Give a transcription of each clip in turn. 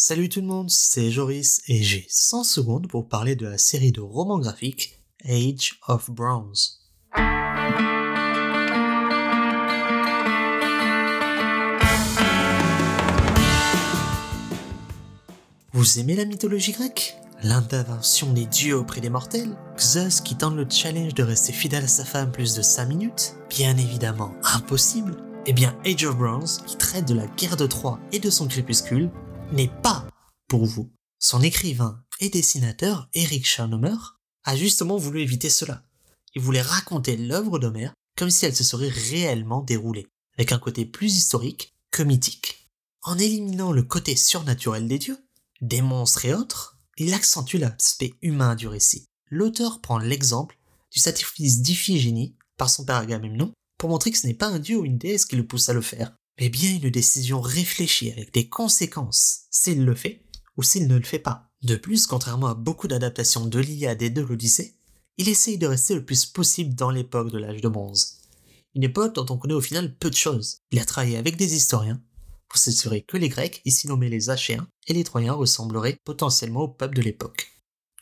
Salut tout le monde, c'est Joris et j'ai 100 secondes pour parler de la série de romans graphiques Age of Bronze. Vous aimez la mythologie grecque? L'intervention des dieux auprès des mortels? Zeus qui tente le challenge de rester fidèle à sa femme plus de 5 minutes? Bien évidemment impossible. Eh bien Age of Bronze, qui traite de la guerre de Troie et de son crépuscule, n'est pas pour vous. Son écrivain et dessinateur, Eric Scharnomer, a justement voulu éviter cela. Il voulait raconter l'œuvre d'Homère comme si elle se serait réellement déroulée, avec un côté plus historique que mythique. En éliminant le côté surnaturel des dieux, des monstres et autres, il accentue l'aspect humain du récit. L'auteur prend l'exemple du sacrifice d'Iphigénie par son père Agamemnon pour montrer que ce n'est pas un dieu ou une déesse qui le pousse à le faire, mais bien une décision réfléchie avec des conséquences s'il le fait ou s'il ne le fait pas. De plus, contrairement à beaucoup d'adaptations de l'Iliade et de l'Odyssée, il essaye de rester le plus possible dans l'époque de l'âge de bronze. Une époque dont on connaît au final peu de choses. Il a travaillé avec des historiens pour s'assurer que les Grecs, ici nommés les Achéens, et les Troyens ressembleraient potentiellement au peuple de l'époque.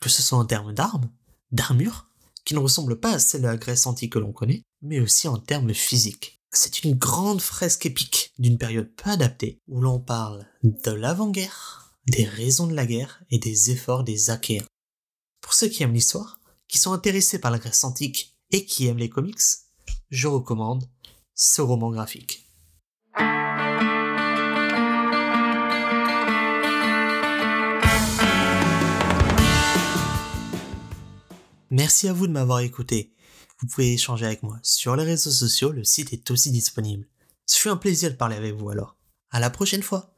Que ce soit en termes d'armes, d'armure, qui ne ressemblent pas à celle de la Grèce antique que l'on connaît, mais aussi en termes physiques. C'est une grande fresque épique d'une période peu adaptée où l'on parle de l'avant-guerre, des raisons de la guerre et des efforts des Achéens. Pour ceux qui aiment l'histoire, qui sont intéressés par la Grèce antique et qui aiment les comics, je recommande ce roman graphique. Merci à vous de m'avoir écouté. Vous pouvez échanger avec moi sur les réseaux sociaux, le site est aussi disponible. Ce fut un plaisir de parler avec vous alors. À la prochaine fois.